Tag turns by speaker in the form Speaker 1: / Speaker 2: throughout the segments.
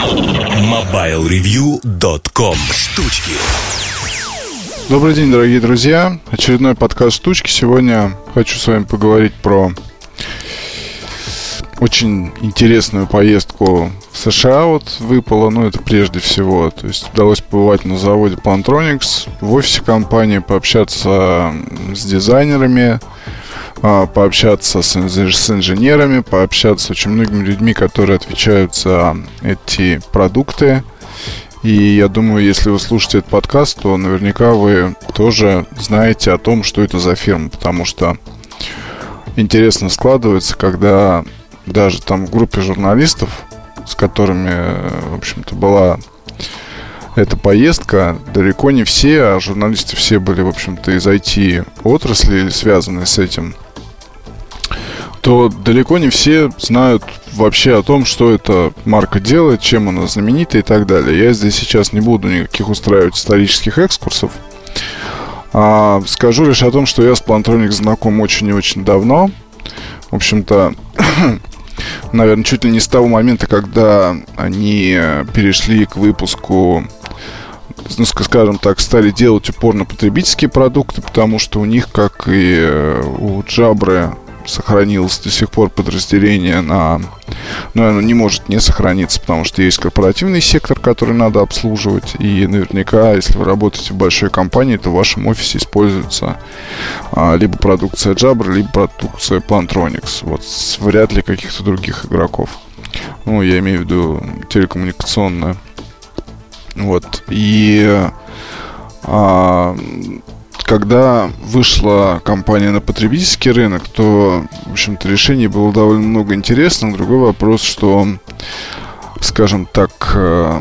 Speaker 1: MobileReview.com Штучки
Speaker 2: Добрый день, дорогие друзья. Очередной подкаст «Штучки». Сегодня хочу с вами поговорить про очень интересную поездку в США вот выпало, ну это прежде всего. То есть удалось побывать на заводе Plantronics, в офисе компании, пообщаться с дизайнерами, а, пообщаться с, инженерами, пообщаться с очень многими людьми, которые отвечают за эти продукты. И я думаю, если вы слушаете этот подкаст, то наверняка вы тоже знаете о том, что это за фирма, потому что интересно складывается, когда даже там группе журналистов, с которыми, в общем-то, была эта поездка, далеко не все, а журналисты все были, в общем-то, из IT-отрасли связанные с этим, то далеко не все знают вообще о том, что эта марка делает, чем она знаменита и так далее. Я здесь сейчас не буду никаких устраивать исторических экскурсов. А скажу лишь о том, что я с Plantronics знаком очень и очень давно. В общем-то, наверное, чуть ли не с того момента, когда они перешли к выпуску ну, скажем так, стали делать упор на потребительские продукты, потому что у них, как и э, у Джабры, сохранилось до сих пор подразделение на... Ну, оно не может не сохраниться, потому что есть корпоративный сектор, который надо обслуживать. И наверняка, если вы работаете в большой компании, то в вашем офисе используется а, либо продукция Jabra, либо продукция Plantronics. Вот вряд ли каких-то других игроков. Ну, я имею в виду телекоммуникационная. Вот. И а, когда вышла компания на потребительский рынок, то, в общем-то, решений было довольно много интересных. Другой вопрос, что, скажем так, э,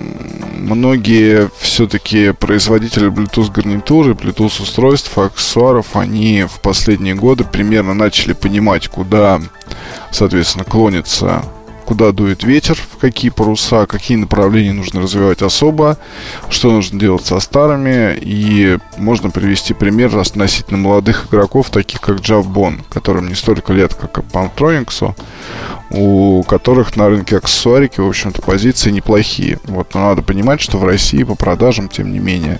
Speaker 2: многие все-таки производители Bluetooth гарнитуры, Bluetooth устройств, аксессуаров, они в последние годы примерно начали понимать, куда, соответственно, клонится куда дует ветер, в какие паруса, какие направления нужно развивать особо, что нужно делать со старыми. И можно привести пример относительно молодых игроков, таких как Джав Бон, которым не столько лет, как и Пантрониксу, у которых на рынке аксессуарики, в общем-то, позиции неплохие. Вот, но надо понимать, что в России по продажам, тем не менее,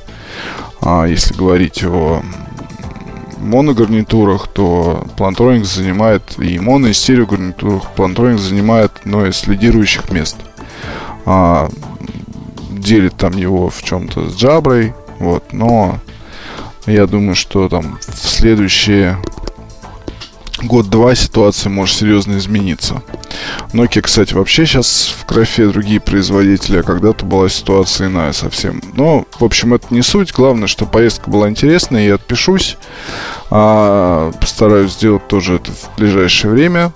Speaker 2: а, если говорить о моногарнитурах, то Plantronics занимает и моно, и стереогарнитурах Plantronics занимает одно из лидирующих мест. А, делит там его в чем-то с Джаброй, вот, но я думаю, что там в следующие год-два ситуация может серьезно измениться. Nokia, кстати, вообще сейчас в графе другие производители, а когда-то была ситуация иная совсем. Но, в общем, это не суть. Главное, что поездка была интересная, я отпишусь. А, постараюсь сделать тоже это в ближайшее время.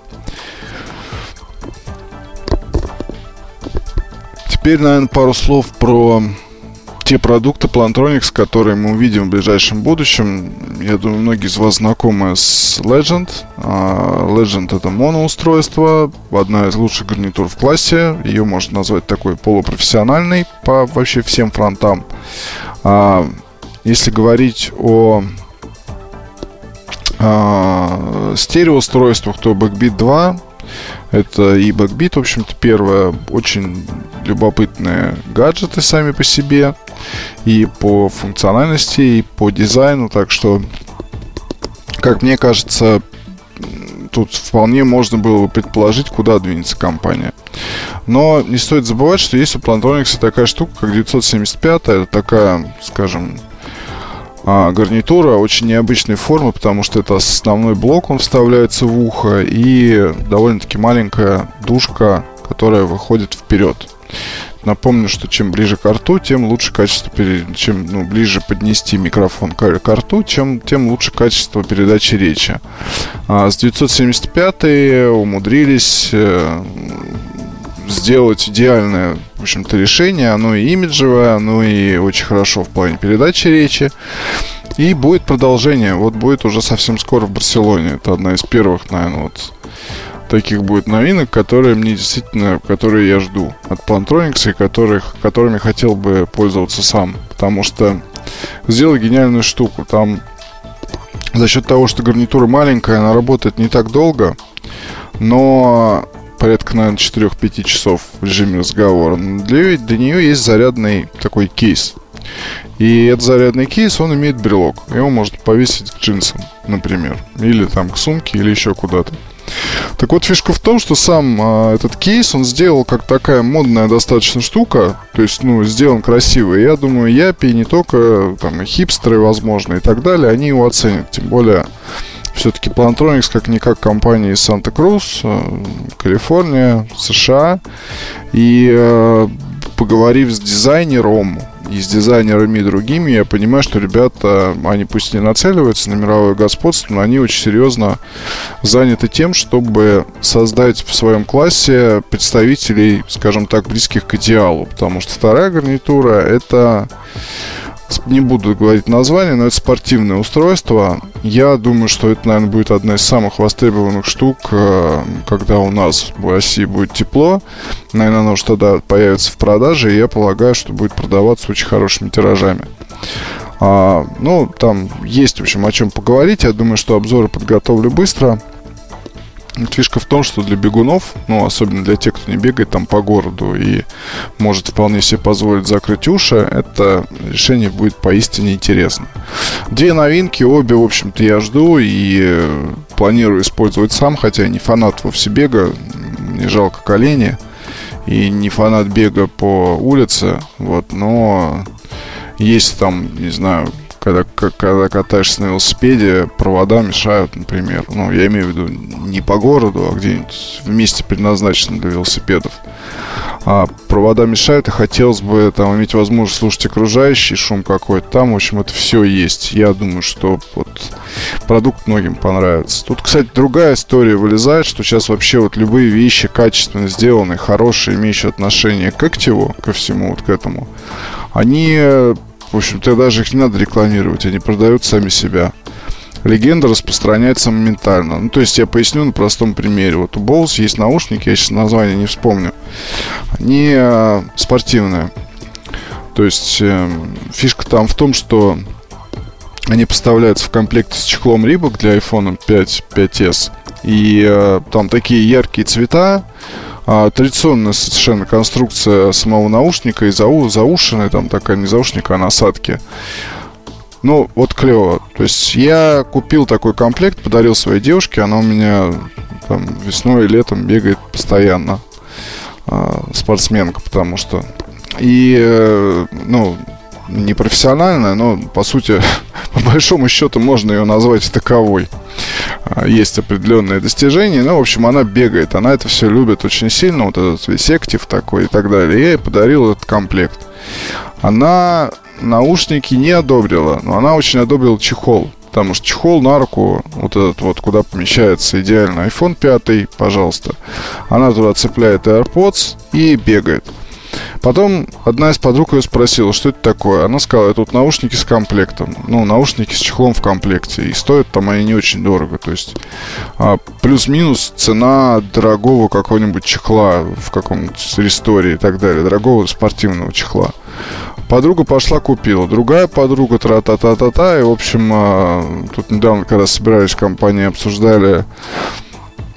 Speaker 2: Теперь, наверное, пару слов про те продукты Plantronics, которые мы увидим в ближайшем будущем. Я думаю, многие из вас знакомы с Legend. А, Legend это моноустройство, одна из лучших гарнитур в классе. Ее можно назвать такой полупрофессиональной по вообще всем фронтам. А, если говорить о а, стереоустройствах, то Backbeat 2 это и Backbeat, в общем-то, первое, очень любопытные гаджеты сами по себе и по функциональности, и по дизайну, так что, как мне кажется, тут вполне можно было бы предположить, куда двинется компания. Но не стоит забывать, что есть у Plantronics такая штука, как 975, это такая, скажем, а, гарнитура очень необычной формы, потому что это основной блок, он вставляется в ухо, и довольно-таки маленькая душка, которая выходит вперед. Напомню, что чем ближе к рту, тем лучше качество, чем ну, ближе поднести микрофон к, к рту, чем, тем лучше качество передачи речи. А с 975 умудрились э, сделать идеальное, в общем-то, решение. Оно и имиджевое, оно и очень хорошо в плане передачи речи. И будет продолжение. Вот будет уже совсем скоро в Барселоне. Это одна из первых, наверное, вот таких будет новинок, которые мне действительно, которые я жду от Plantronics и которых, которыми хотел бы пользоваться сам. Потому что сделал гениальную штуку. Там за счет того, что гарнитура маленькая, она работает не так долго, но порядка, наверное, 4-5 часов в режиме разговора. Для, для нее есть зарядный такой кейс. И этот зарядный кейс, он имеет брелок. Его можно повесить к джинсам, например. Или там к сумке, или еще куда-то. Так вот, фишка в том, что сам а, этот кейс, он сделал как такая модная достаточно штука, то есть, ну, сделан красиво. Я думаю, Япи, не только там и хипстеры, возможно, и так далее, они его оценят. Тем более, все-таки Plantronics как-никак компания из Санта-Крус, а, Калифорния, США. И э, поговорив с дизайнером, и с дизайнерами и другими, я понимаю, что ребята, они пусть не нацеливаются на мировое господство, но они очень серьезно заняты тем, чтобы создать в своем классе представителей, скажем так, близких к идеалу. Потому что вторая гарнитура — это не буду говорить название, но это спортивное устройство. Я думаю, что это, наверное, будет одна из самых востребованных штук, э, когда у нас в России будет тепло. Наверное, оно уже тогда появится в продаже, и я полагаю, что будет продаваться очень хорошими тиражами. А, ну, там есть, в общем, о чем поговорить. Я думаю, что обзоры подготовлю быстро. Фишка в том, что для бегунов, ну, особенно для тех, кто не бегает там по городу и может вполне себе позволить закрыть уши, это решение будет поистине интересно. Две новинки, обе, в общем-то, я жду и э, планирую использовать сам, хотя я не фанат вовсе бега, не жалко колени, и не фанат бега по улице, вот, но есть там, не знаю, когда, когда катаешься на велосипеде, провода мешают, например. Ну, я имею в виду не по городу, а где-нибудь в месте, предназначенном для велосипедов. А провода мешают, и хотелось бы там иметь возможность слушать окружающий шум какой-то. Там, в общем, это все есть. Я думаю, что вот продукт многим понравится. Тут, кстати, другая история вылезает, что сейчас вообще вот любые вещи качественно сделанные, хорошие, имеющие отношение к активу, ко всему вот к этому, они в общем-то, даже их не надо рекламировать, они продают сами себя. Легенда распространяется моментально. Ну, то есть я поясню на простом примере. Вот у Bose есть наушники, я сейчас название не вспомню. Они э, спортивные. То есть э, фишка там в том, что они поставляются в комплекте с чехлом Reebok для iPhone 5, 5s. И э, там такие яркие цвета, а, традиционная совершенно конструкция самого наушника и зау, заушенная, там такая не заушник, а насадки. Ну, вот клево. То есть я купил такой комплект, подарил своей девушке, она у меня там, весной и летом бегает постоянно. А, спортсменка, потому что. И, э, ну, не профессиональная, но, по сути, по большому счету можно ее назвать таковой. А, есть определенные достижения. Ну, в общем, она бегает, она это все любит очень сильно, вот этот весь актив такой и так далее. Я ей подарил этот комплект. Она наушники не одобрила, но она очень одобрила чехол. Потому что чехол на руку, вот этот вот, куда помещается идеально iPhone 5, пожалуйста. Она туда цепляет AirPods и бегает. Потом одна из подруг ее спросила, что это такое. Она сказала, это вот наушники с комплектом. Ну, наушники с чехлом в комплекте. И стоят там они не очень дорого. То есть а, плюс-минус цена дорогого какого-нибудь чехла в каком-нибудь ресторе и так далее. Дорогого спортивного чехла. Подруга пошла купила. Другая подруга тра-та-та-та-та. И, в общем, а, тут недавно, когда собирались в компании, обсуждали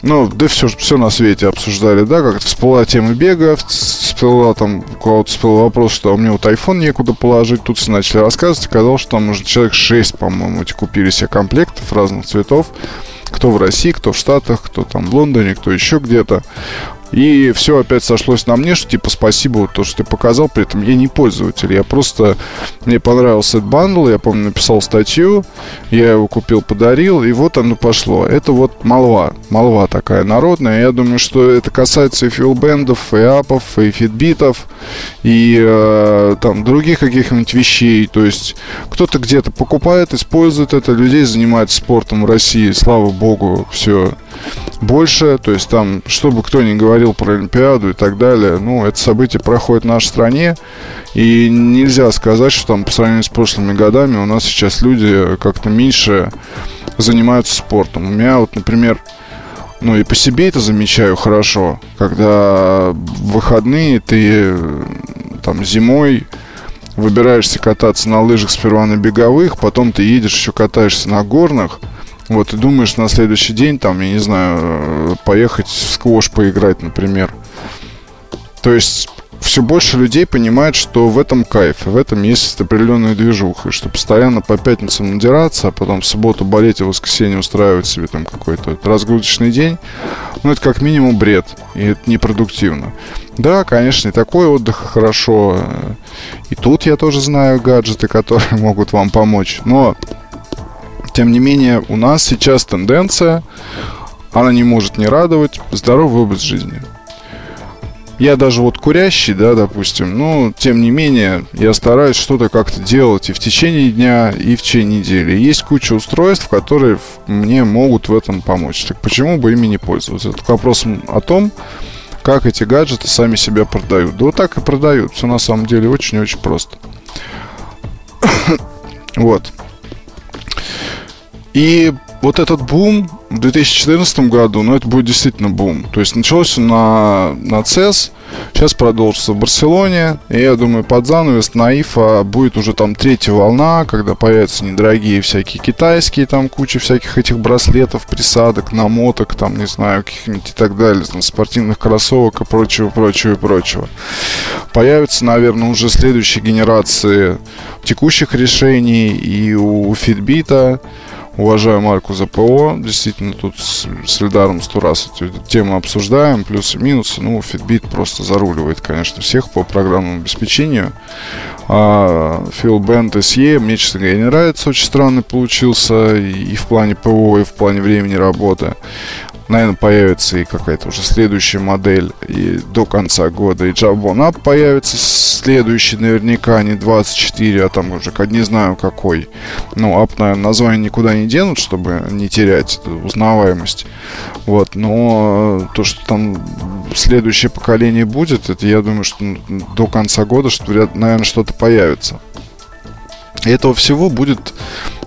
Speaker 2: ну, да все, все на свете обсуждали, да, как всплыла тема бега, всплыла там, у кого-то всплыл вопрос, что у меня вот iPhone некуда положить, тут все начали рассказывать, оказалось, что там уже человек 6, по-моему, эти купили себе комплектов разных цветов, кто в России, кто в Штатах, кто там в Лондоне, кто еще где-то. И все опять сошлось на мне, что типа спасибо, то, что ты показал, при этом я не пользователь. Я просто, мне понравился этот бандл, я помню, написал статью, я его купил, подарил, и вот оно пошло. Это вот молва, молва такая народная. Я думаю, что это касается и филбендов, и апов, и фитбитов, и э, там других каких-нибудь вещей. То есть кто-то где-то покупает, использует это, людей занимается спортом в России, слава богу, все больше. То есть там, чтобы кто ни говорил про Олимпиаду и так далее, ну, это событие проходит в нашей стране. И нельзя сказать, что там по сравнению с прошлыми годами у нас сейчас люди как-то меньше занимаются спортом. У меня вот, например, ну и по себе это замечаю хорошо, когда в выходные ты там зимой выбираешься кататься на лыжах сперва на беговых, потом ты едешь еще катаешься на горных – Вот, и думаешь на следующий день, там, я не знаю, э, поехать в сквош поиграть, например. То есть все больше людей понимает, что в этом кайф, в этом есть определенная движуха, что постоянно по пятницам надираться, а потом в субботу болеть, и в воскресенье устраивать себе там какой-то разгрузочный день, ну, это как минимум бред, и это непродуктивно. Да, конечно, и такой отдых хорошо. И тут я тоже знаю гаджеты, которые могут вам помочь. Но, тем не менее, у нас сейчас тенденция, она не может не радовать, здоровый образ жизни. Я даже вот курящий, да, допустим, но тем не менее я стараюсь что-то как-то делать и в течение дня, и в течение недели. Есть куча устройств, которые мне могут в этом помочь. Так почему бы ими не пользоваться? Это к вопросу о том, как эти гаджеты сами себя продают. Да вот так и продают. Все на самом деле очень-очень просто. вот. И вот этот бум в 2014 году, ну, это будет действительно бум. То есть началось на, на CES, сейчас продолжится в Барселоне. И я думаю, под занавес на IFA будет уже там третья волна, когда появятся недорогие всякие китайские, там куча всяких этих браслетов, присадок, намоток, там, не знаю, каких-нибудь и так далее, там, спортивных кроссовок и прочего, прочего и прочего. Появятся, наверное, уже следующие генерации текущих решений и у Fitbit, уважаю Марку за ПО. Действительно, тут с, с Эльдаром сто раз эту тему обсуждаем. Плюсы и минусы. Ну, Fitbit просто заруливает, конечно, всех по программному обеспечению. А Band SE мне, честно говоря, не нравится. Очень странный получился и в плане ПО, и в плане времени работы наверное, появится и какая-то уже следующая модель и до конца года. И Jabon Up появится следующий наверняка, не 24, а там уже не знаю какой. Ну, Up, наверное, название никуда не денут, чтобы не терять узнаваемость. Вот, но то, что там следующее поколение будет, это я думаю, что до конца года, что, наверное, что-то появится. И этого всего будет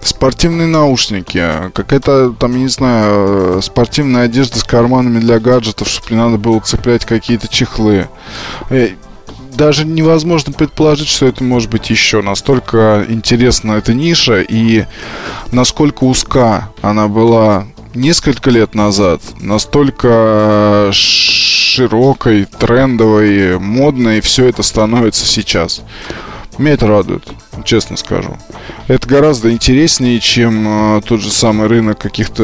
Speaker 2: спортивные наушники, какая-то там, я не знаю, спортивная одежда с карманами для гаджетов, чтобы не надо было цеплять какие-то чехлы. Э, даже невозможно предположить, что это может быть еще. Настолько интересна эта ниша и насколько узка она была несколько лет назад, настолько широкой, трендовой, модной все это становится сейчас. Меня это радует, честно скажу. Это гораздо интереснее, чем э, тот же самый рынок каких-то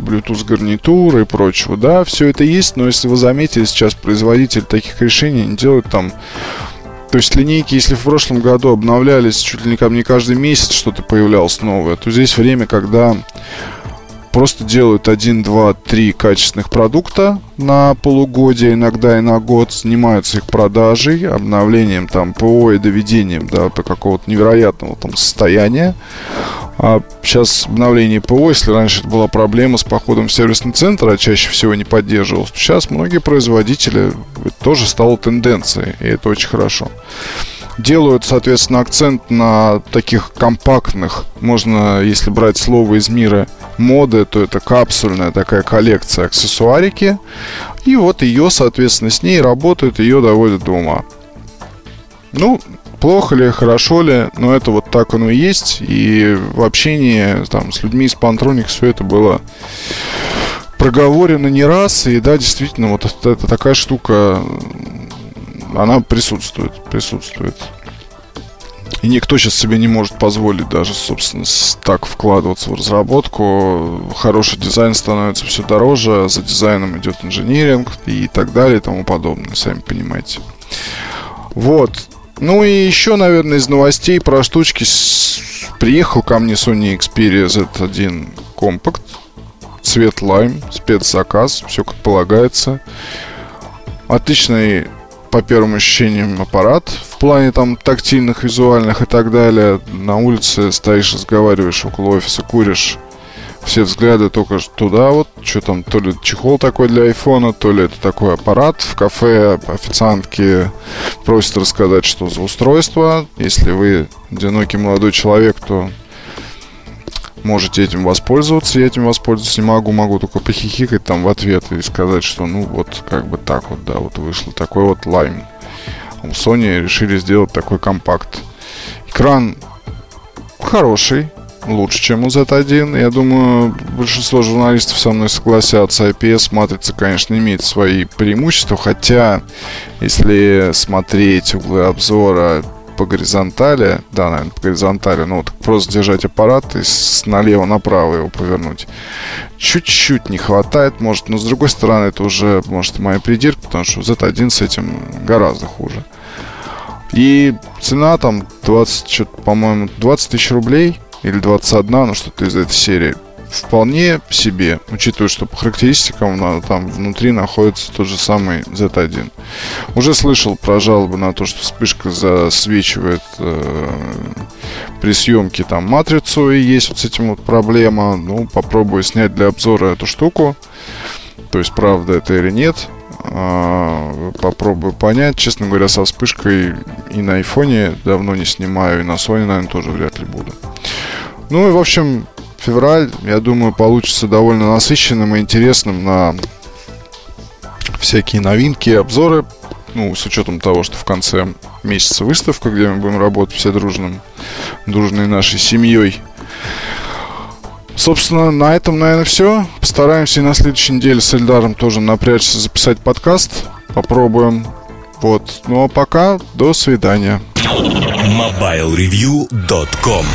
Speaker 2: Bluetooth гарнитур и прочего. Да, все это есть, но если вы заметили, сейчас производители таких решений не делают там то есть линейки, если в прошлом году обновлялись чуть ли не мне каждый месяц что-то появлялось новое, то здесь время, когда просто делают один, два, три качественных продукта на полугодие, иногда и на год, занимаются их продажей, обновлением там ПО и доведением до какого-то невероятного там состояния. А сейчас обновление ПО, если раньше это была проблема с походом в сервисный центр, а чаще всего не поддерживалось, сейчас многие производители это тоже стало тенденцией, и это очень хорошо делают, соответственно, акцент на таких компактных, можно, если брать слово из мира моды, то это капсульная такая коллекция аксессуарики. И вот ее, соответственно, с ней работают, ее доводят до ума. Ну, плохо ли, хорошо ли, но это вот так оно и есть. И в общении там, с людьми из Pantronix все это было проговорено не раз. И да, действительно, вот это, это такая штука она присутствует, присутствует. И никто сейчас себе не может позволить даже, собственно, так вкладываться в разработку. Хороший дизайн становится все дороже, за дизайном идет инжиниринг и так далее и тому подобное, сами понимаете. Вот. Ну и еще, наверное, из новостей про штучки. Приехал ко мне Sony Xperia Z1 Compact. Цвет лайм, спецзаказ, все как полагается. Отличный по первым ощущениям аппарат в плане там тактильных, визуальных и так далее. На улице стоишь, разговариваешь около офиса, куришь. Все взгляды только туда вот, что там, то ли чехол такой для айфона, то ли это такой аппарат. В кафе официантки просят рассказать, что за устройство. Если вы одинокий молодой человек, то можете этим воспользоваться, я этим воспользоваться не могу, могу только похихикать там в ответ и сказать, что ну вот как бы так вот, да, вот вышло такой вот лайм. У Sony решили сделать такой компакт. Экран хороший, лучше, чем у Z1. Я думаю, большинство журналистов со мной согласятся. IPS-матрица, конечно, имеет свои преимущества, хотя, если смотреть углы обзора по горизонтали, да, наверное, по горизонтали, ну, вот просто держать аппарат и с налево направо его повернуть. Чуть-чуть не хватает, может, но с другой стороны, это уже, может, моя придирка, потому что Z1 с этим гораздо хуже. И цена там 20, по-моему, 20 тысяч рублей или 21, ну что-то из этой серии. Вполне себе, учитывая, что по характеристикам там внутри находится тот же самый Z1. Уже слышал про жалобы на то, что вспышка засвечивает э, при съемке там матрицу, и есть вот с этим вот проблема. Ну, попробую снять для обзора эту штуку. То есть, правда это или нет. А, попробую понять. Честно говоря, со вспышкой и на айфоне давно не снимаю, и на Sony, наверное, тоже вряд ли буду. Ну и, в общем, февраль, я думаю, получится довольно насыщенным и интересным на всякие новинки и обзоры. Ну, с учетом того, что в конце месяца выставка, где мы будем работать все дружным, дружной нашей семьей. Собственно, на этом, наверное, все. Постараемся и на следующей неделе с Эльдаром тоже напрячься записать подкаст. Попробуем. Вот. Ну а пока, до свидания.
Speaker 1: MobileReview.com